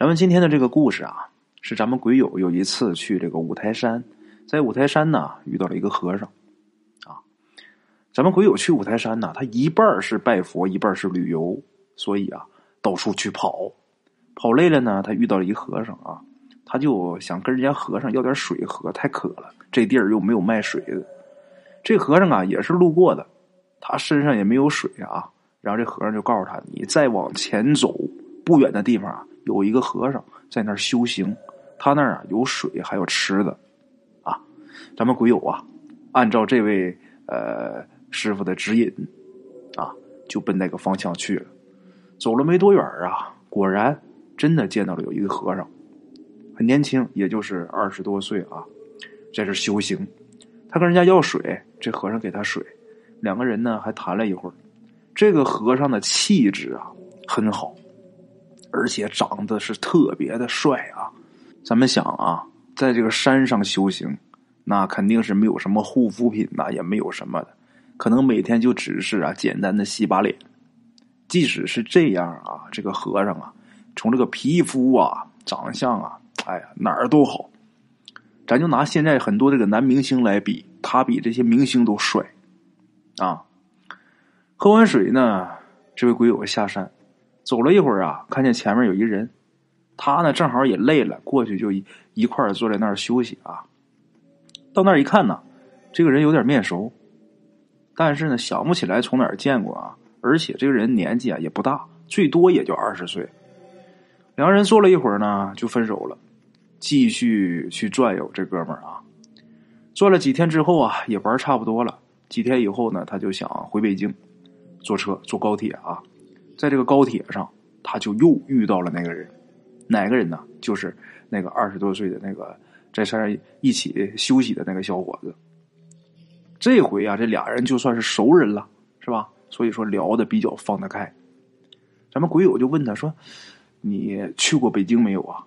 咱们今天的这个故事啊，是咱们鬼友有一次去这个五台山，在五台山呢遇到了一个和尚，啊，咱们鬼友去五台山呢，他一半是拜佛，一半是旅游，所以啊到处去跑，跑累了呢，他遇到了一和尚啊，他就想跟人家和尚要点水喝，太渴了，这地儿又没有卖水的，这和尚啊也是路过的，他身上也没有水啊，然后这和尚就告诉他，你再往前走不远的地方啊。有一个和尚在那儿修行，他那儿啊有水，还有吃的，啊，咱们鬼友啊，按照这位呃师傅的指引，啊，就奔那个方向去了。走了没多远啊，果然真的见到了有一个和尚，很年轻，也就是二十多岁啊，在这修行。他跟人家要水，这和尚给他水，两个人呢还谈了一会儿。这个和尚的气质啊很好。而且长得是特别的帅啊！咱们想啊，在这个山上修行，那肯定是没有什么护肤品呐，也没有什么的，可能每天就只是啊简单的洗把脸。即使是这样啊，这个和尚啊，从这个皮肤啊、长相啊，哎呀哪儿都好。咱就拿现在很多这个男明星来比，他比这些明星都帅啊！喝完水呢，这位鬼友下山。走了一会儿啊，看见前面有一人，他呢正好也累了，过去就一一块儿坐在那儿休息啊。到那儿一看呢，这个人有点面熟，但是呢想不起来从哪儿见过啊。而且这个人年纪啊也不大，最多也就二十岁。两个人坐了一会儿呢，就分手了，继续去转悠。这哥们儿啊，转了几天之后啊，也玩差不多了。几天以后呢，他就想回北京，坐车坐高铁啊。在这个高铁上，他就又遇到了那个人，哪个人呢？就是那个二十多岁的那个在山上一起休息的那个小伙子。这回啊，这俩人就算是熟人了，是吧？所以说聊的比较放得开。咱们鬼友就问他说：“你去过北京没有啊？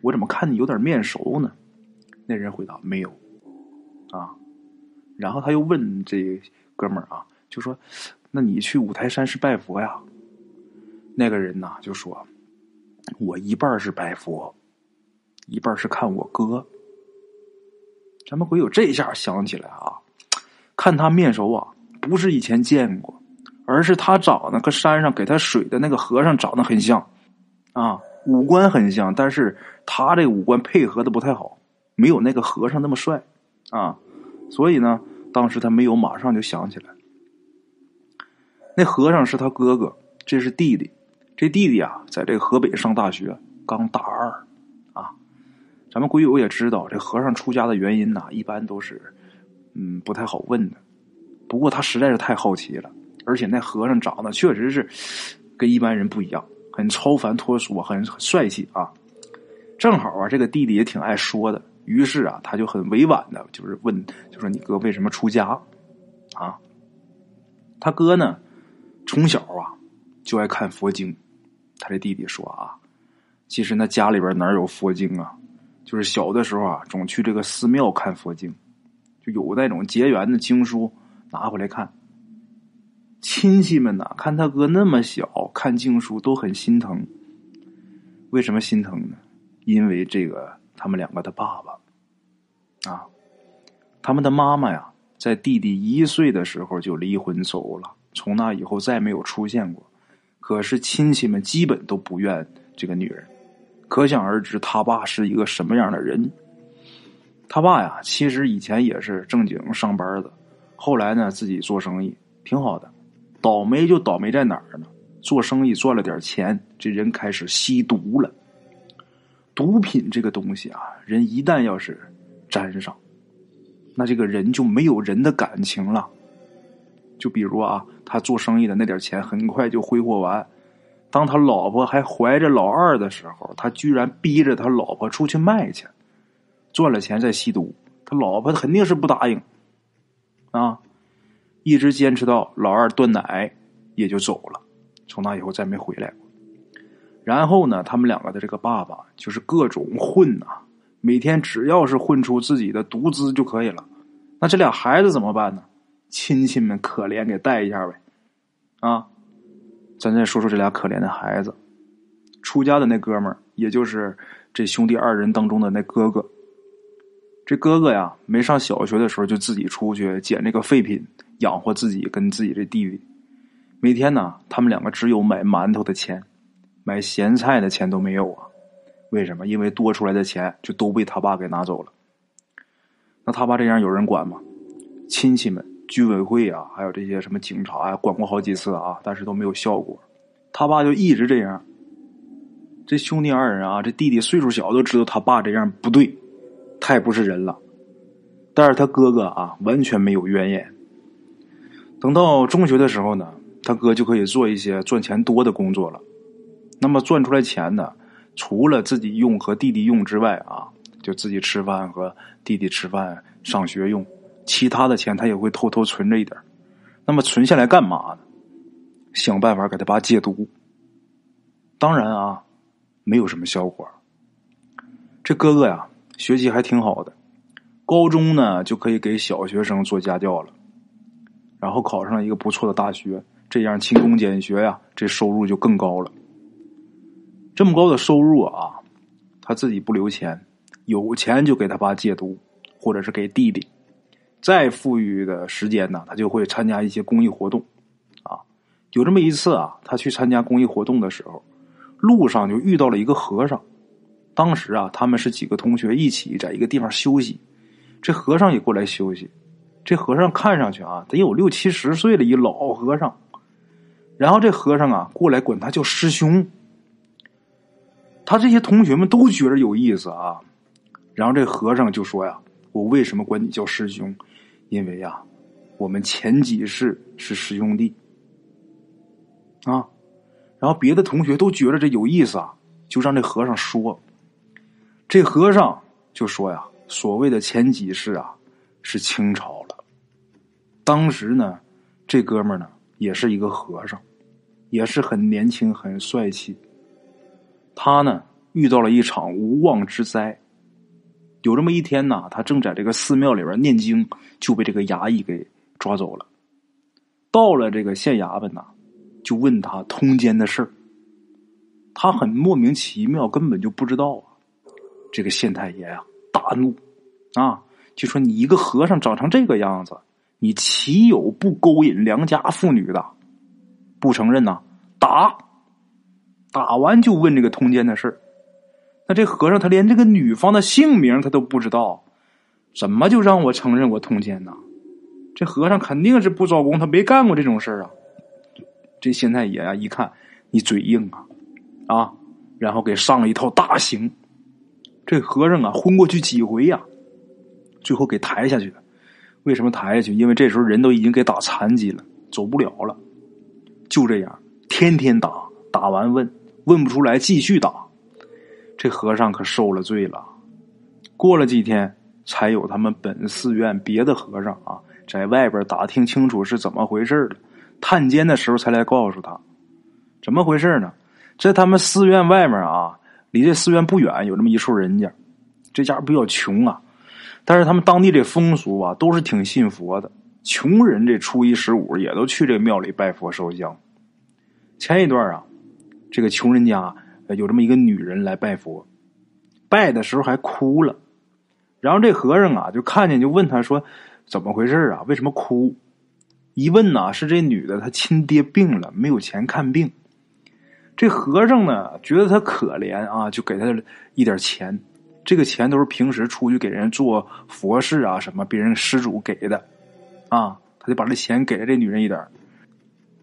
我怎么看你有点面熟呢？”那人回答：“没有。”啊，然后他又问这哥们儿啊，就说：“那你去五台山是拜佛呀？”那个人呐就说：“我一半是拜佛，一半是看我哥。”咱们鬼友这下想起来啊，看他面熟啊，不是以前见过，而是他长得跟山上给他水的那个和尚长得很像啊，五官很像，但是他这五官配合的不太好，没有那个和尚那么帅啊，所以呢，当时他没有马上就想起来，那和尚是他哥哥，这是弟弟。这弟弟啊，在这个河北上大学，刚大二，啊，咱们鬼友也知道，这和尚出家的原因呢，一般都是，嗯，不太好问的。不过他实在是太好奇了，而且那和尚长得确实是跟一般人不一样，很超凡脱俗，很帅气啊。正好啊，这个弟弟也挺爱说的，于是啊，他就很委婉的，就是问，就说你哥为什么出家？啊，他哥呢，从小啊就爱看佛经。他这弟弟说啊，其实那家里边哪有佛经啊？就是小的时候啊，总去这个寺庙看佛经，就有那种结缘的经书拿回来看。亲戚们呐，看他哥那么小，看经书都很心疼。为什么心疼呢？因为这个他们两个的爸爸啊，他们的妈妈呀，在弟弟一岁的时候就离婚走了，从那以后再没有出现过。可是亲戚们基本都不怨这个女人，可想而知他爸是一个什么样的人。他爸呀，其实以前也是正经上班的，后来呢自己做生意挺好的，倒霉就倒霉在哪儿呢？做生意赚了点钱，这人开始吸毒了。毒品这个东西啊，人一旦要是沾上，那这个人就没有人的感情了。就比如啊，他做生意的那点钱很快就挥霍完。当他老婆还怀着老二的时候，他居然逼着他老婆出去卖去，赚了钱再吸毒。他老婆肯定是不答应啊，一直坚持到老二断奶也就走了。从那以后再没回来过。然后呢，他们两个的这个爸爸就是各种混呐，每天只要是混出自己的独资就可以了。那这俩孩子怎么办呢？亲戚们可怜，给带一下呗，啊！咱再说说这俩可怜的孩子。出家的那哥们儿也就是这兄弟二人当中的那哥哥。这哥哥呀，没上小学的时候就自己出去捡这个废品养活自己跟自己这弟弟。每天呢，他们两个只有买馒头的钱，买咸菜的钱都没有啊。为什么？因为多出来的钱就都被他爸给拿走了。那他爸这样有人管吗？亲戚们、居委会啊，还有这些什么警察啊，管过好几次啊，但是都没有效果。他爸就一直这样。这兄弟二人啊，这弟弟岁数小，都知道他爸这样不对，太不是人了。但是他哥哥啊，完全没有怨言。等到中学的时候呢，他哥就可以做一些赚钱多的工作了。那么赚出来钱呢？除了自己用和弟弟用之外啊，就自己吃饭和弟弟吃饭、上学用，其他的钱他也会偷偷存着一点。那么存下来干嘛呢？想办法给他爸戒毒。当然啊，没有什么效果。这哥哥呀，学习还挺好的，高中呢就可以给小学生做家教了，然后考上了一个不错的大学，这样勤工俭学呀，这收入就更高了。这么高的收入啊，他自己不留钱，有钱就给他爸戒毒，或者是给弟弟。再富裕的时间呢，他就会参加一些公益活动。啊，有这么一次啊，他去参加公益活动的时候，路上就遇到了一个和尚。当时啊，他们是几个同学一起在一个地方休息，这和尚也过来休息。这和尚看上去啊，得有六七十岁了，一老和尚。然后这和尚啊，过来管他叫师兄。他这些同学们都觉得有意思啊，然后这和尚就说呀：“我为什么管你叫师兄？因为呀，我们前几世是师兄弟啊。”然后别的同学都觉得这有意思啊，就让这和尚说。这和尚就说呀：“所谓的前几世啊，是清朝了。当时呢，这哥们呢也是一个和尚，也是很年轻、很帅气。”他呢遇到了一场无妄之灾。有这么一天呢，他正在这个寺庙里边念经，就被这个衙役给抓走了。到了这个县衙门呢，就问他通奸的事。他很莫名其妙，根本就不知道啊。这个县太爷啊大怒啊，就说：“你一个和尚长成这个样子，你岂有不勾引良家妇女的？不承认呐，打！”打完就问这个通奸的事那这和尚他连这个女方的姓名他都不知道，怎么就让我承认我通奸呢？这和尚肯定是不招供，他没干过这种事啊。这县太爷啊，一看你嘴硬啊，啊，然后给上了一套大刑。这和尚啊，昏过去几回呀，最后给抬下去了。为什么抬下去？因为这时候人都已经给打残疾了，走不了了。就这样，天天打，打完问。问不出来，继续打。这和尚可受了罪了。过了几天，才有他们本寺院别的和尚啊，在外边打听清楚是怎么回事了。探监的时候才来告诉他，怎么回事呢？在他们寺院外面啊，离这寺院不远，有这么一处人家。这家比较穷啊，但是他们当地这风俗啊，都是挺信佛的。穷人这初一十五也都去这庙里拜佛烧香。前一段啊。这个穷人家有这么一个女人来拜佛，拜的时候还哭了。然后这和尚啊就看见，就问他说：“怎么回事啊？为什么哭？”一问呐，是这女的她亲爹病了，没有钱看病。这和尚呢觉得她可怜啊，就给她一点钱。这个钱都是平时出去给人做佛事啊什么，别人施主给的啊，他就把这钱给了这女人一点。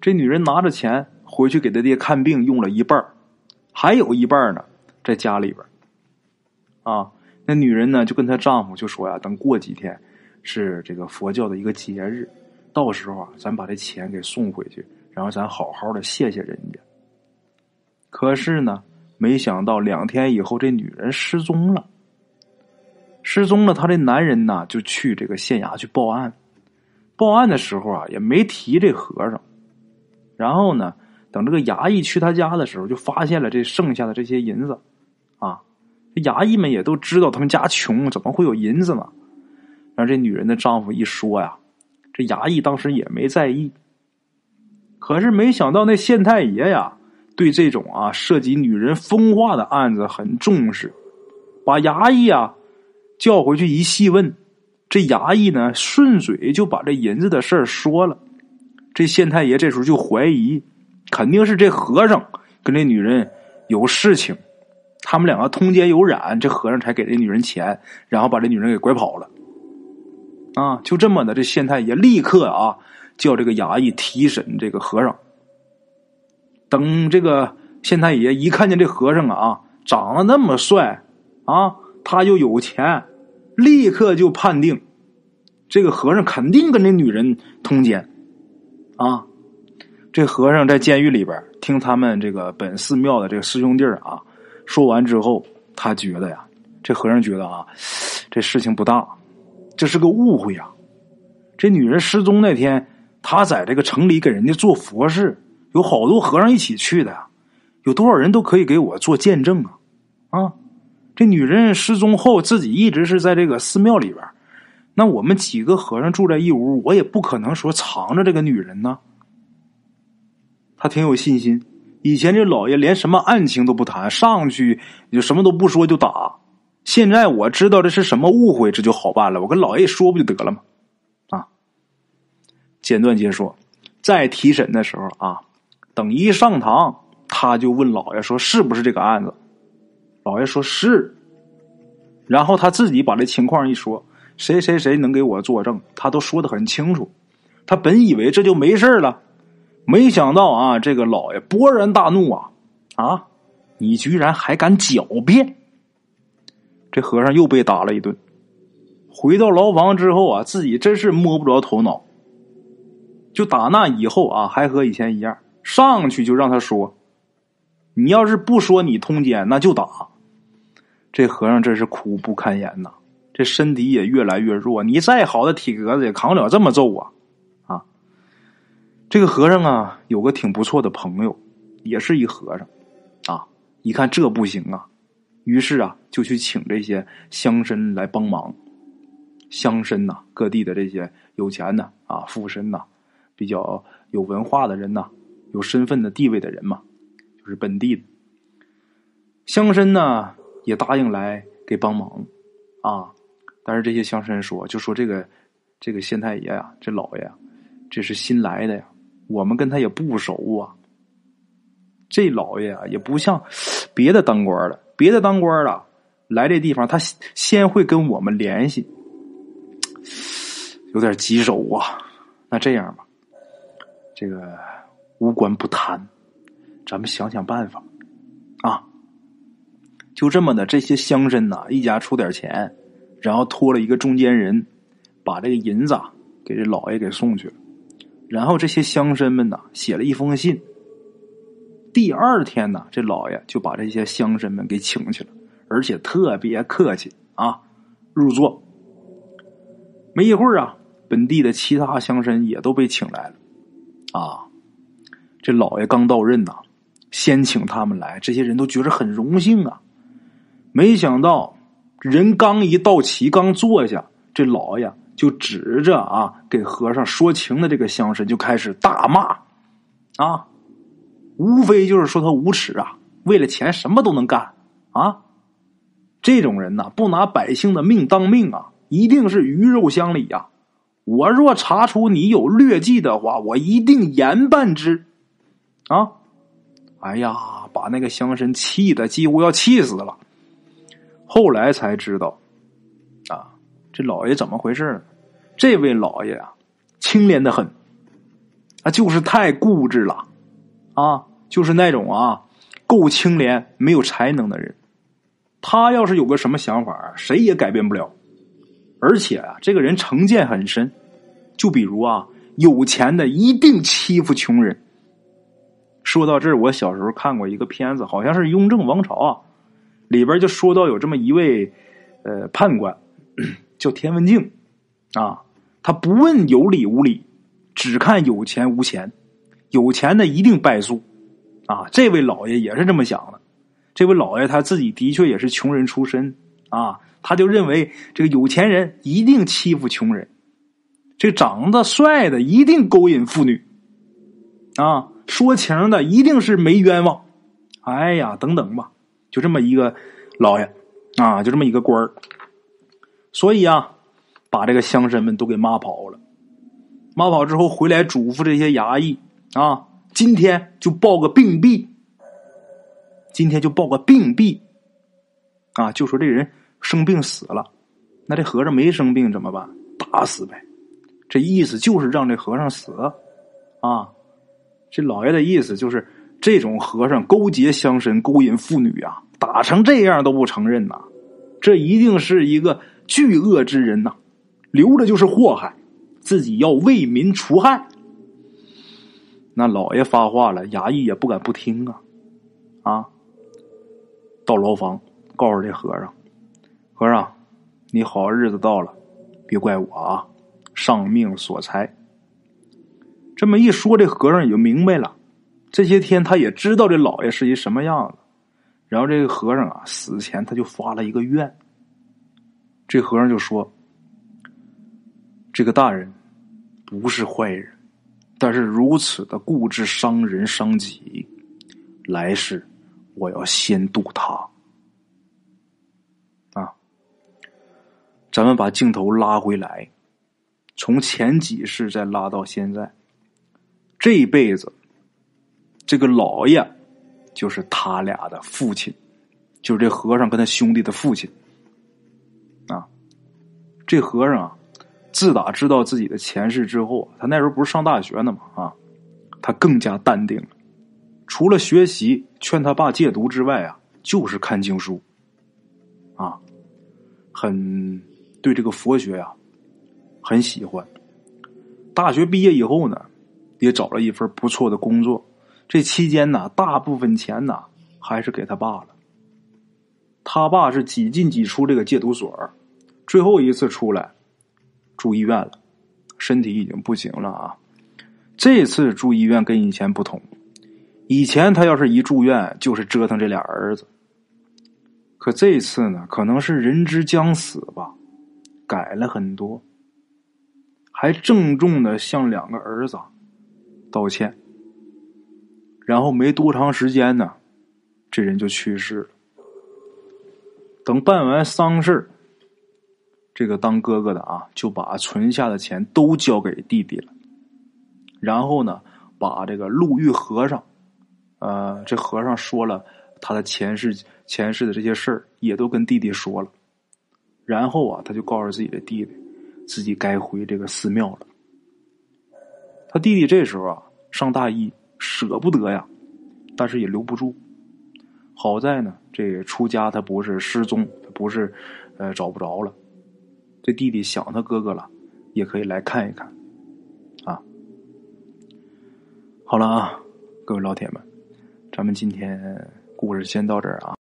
这女人拿着钱。回去给他爹看病用了一半还有一半呢，在家里边啊，那女人呢就跟她丈夫就说呀：“等过几天是这个佛教的一个节日，到时候啊，咱把这钱给送回去，然后咱好好的谢谢人家。”可是呢，没想到两天以后，这女人失踪了。失踪了，她这男人呢就去这个县衙去报案。报案的时候啊，也没提这和尚。然后呢？等这个衙役去他家的时候，就发现了这剩下的这些银子，啊，这衙役们也都知道他们家穷，怎么会有银子呢？让这女人的丈夫一说呀，这衙役当时也没在意。可是没想到那县太爷呀，对这种啊涉及女人风化的案子很重视，把衙役啊叫回去一细问，这衙役呢顺嘴就把这银子的事儿说了。这县太爷这时候就怀疑，肯定是这和尚跟这女人有事情，他们两个通奸有染，这和尚才给这女人钱，然后把这女人给拐跑了。啊，就这么的，这县太爷立刻啊叫这个衙役提审这个和尚。等这个县太爷一看见这和尚啊长得那么帅啊，他又有钱，立刻就判定这个和尚肯定跟这女人通奸。啊，这和尚在监狱里边听他们这个本寺庙的这个师兄弟啊说完之后，他觉得呀，这和尚觉得啊，这事情不大。这是个误会呀！这女人失踪那天，他在这个城里给人家做佛事，有好多和尚一起去的呀。有多少人都可以给我做见证啊！啊，这女人失踪后，自己一直是在这个寺庙里边。那我们几个和尚住在一屋，我也不可能说藏着这个女人呢。他挺有信心。以前这老爷连什么案情都不谈，上去就什么都不说就打。现在我知道这是什么误会，这就好办了。我跟老爷一说不就得了吗？啊，简短截说，在提审的时候啊，等一上堂，他就问老爷说：“是不是这个案子？”老爷说是，然后他自己把这情况一说：“谁谁谁能给我作证？”他都说的很清楚。他本以为这就没事了，没想到啊，这个老爷勃然大怒啊！啊，你居然还敢狡辩！这和尚又被打了一顿，回到牢房之后啊，自己真是摸不着头脑。就打那以后啊，还和以前一样，上去就让他说：“你要是不说你通奸，那就打。”这和尚真是苦不堪言呐，这身体也越来越弱。你再好的体格子也扛不了这么揍啊！这个和尚啊，有个挺不错的朋友，也是一和尚啊。一看这不行啊。于是啊，就去请这些乡绅来帮忙。乡绅呐，各地的这些有钱的啊，富绅呐，比较有文化的人呐，有身份的地位的人嘛，就是本地的乡绅呢，也答应来给帮忙啊。但是这些乡绅说，就说这个这个县太爷呀，这老爷，这是新来的呀，我们跟他也不熟啊。这老爷啊，也不像别的当官的。别的当官的来这地方，他先会跟我们联系，有点棘手啊。那这样吧，这个无官不贪，咱们想想办法啊。就这么的，这些乡绅呐，一家出点钱，然后托了一个中间人，把这个银子给这老爷给送去了。然后这些乡绅们呐，写了一封信。第二天呢，这老爷就把这些乡绅们给请去了，而且特别客气啊，入座。没一会儿啊，本地的其他乡绅也都被请来了。啊，这老爷刚到任呐，先请他们来，这些人都觉得很荣幸啊。没想到人刚一到齐，刚坐下，这老爷就指着啊给和尚说情的这个乡绅就开始大骂啊。无非就是说他无耻啊，为了钱什么都能干啊！这种人呐，不拿百姓的命当命啊，一定是鱼肉乡里呀！我若查出你有劣迹的话，我一定严办之啊！哎呀，把那个乡绅气的几乎要气死了。后来才知道，啊，这老爷怎么回事呢？这位老爷啊，清廉的很，啊，就是太固执了啊！就是那种啊，够清廉、没有才能的人，他要是有个什么想法，谁也改变不了。而且啊，这个人成见很深。就比如啊，有钱的一定欺负穷人。说到这儿，我小时候看过一个片子，好像是《雍正王朝》啊，里边就说到有这么一位呃判官，叫田文镜啊，他不问有理无理，只看有钱无钱，有钱的一定败诉。啊，这位老爷也是这么想的。这位老爷他自己的确也是穷人出身啊，他就认为这个有钱人一定欺负穷人，这长得帅的一定勾引妇女啊，说情的一定是没冤枉。哎呀，等等吧，就这么一个老爷啊，就这么一个官儿。所以啊，把这个乡绅们都给骂跑了。骂跑之后回来嘱咐这些衙役啊，今天就报个病毙。今天就报个病毙，啊，就说这人生病死了，那这和尚没生病怎么办？打死呗。这意思就是让这和尚死，啊，这老爷的意思就是这种和尚勾结乡绅、勾引妇女啊，打成这样都不承认呐，这一定是一个巨恶之人呐，留着就是祸害，自己要为民除害。那老爷发话了，衙役也不敢不听啊，啊。到牢房，告诉这和尚：“和尚，你好日子到了，别怪我啊，上命所财。”这么一说，这和尚也就明白了。这些天他也知道这老爷是一什么样子。然后这个和尚啊，死前他就发了一个愿。这和尚就说：“这个大人不是坏人，但是如此的固执伤人伤己，来世。”我要先渡他啊！咱们把镜头拉回来，从前几世再拉到现在，这一辈子，这个老爷就是他俩的父亲，就是这和尚跟他兄弟的父亲啊。这和尚啊，自打知道自己的前世之后，他那时候不是上大学呢嘛啊，他更加淡定了。除了学习劝他爸戒毒之外啊，就是看经书，啊，很对这个佛学呀很喜欢。大学毕业以后呢，也找了一份不错的工作。这期间呢，大部分钱呢还是给他爸了。他爸是几进几出这个戒毒所，最后一次出来住医院了，身体已经不行了啊。这次住医院跟以前不同。以前他要是一住院，就是折腾这俩儿子。可这次呢，可能是人之将死吧，改了很多，还郑重的向两个儿子道歉。然后没多长时间呢，这人就去世了。等办完丧事这个当哥哥的啊，就把存下的钱都交给弟弟了。然后呢，把这个路遇和尚。呃，这和尚说了他的前世前世的这些事儿，也都跟弟弟说了。然后啊，他就告诉自己的弟弟，自己该回这个寺庙了。他弟弟这时候啊，上大一，舍不得呀，但是也留不住。好在呢，这出家他不是失踪，他不是呃找不着了。这弟弟想他哥哥了，也可以来看一看。啊，好了啊，各位老铁们。咱们今天故事先到这儿啊。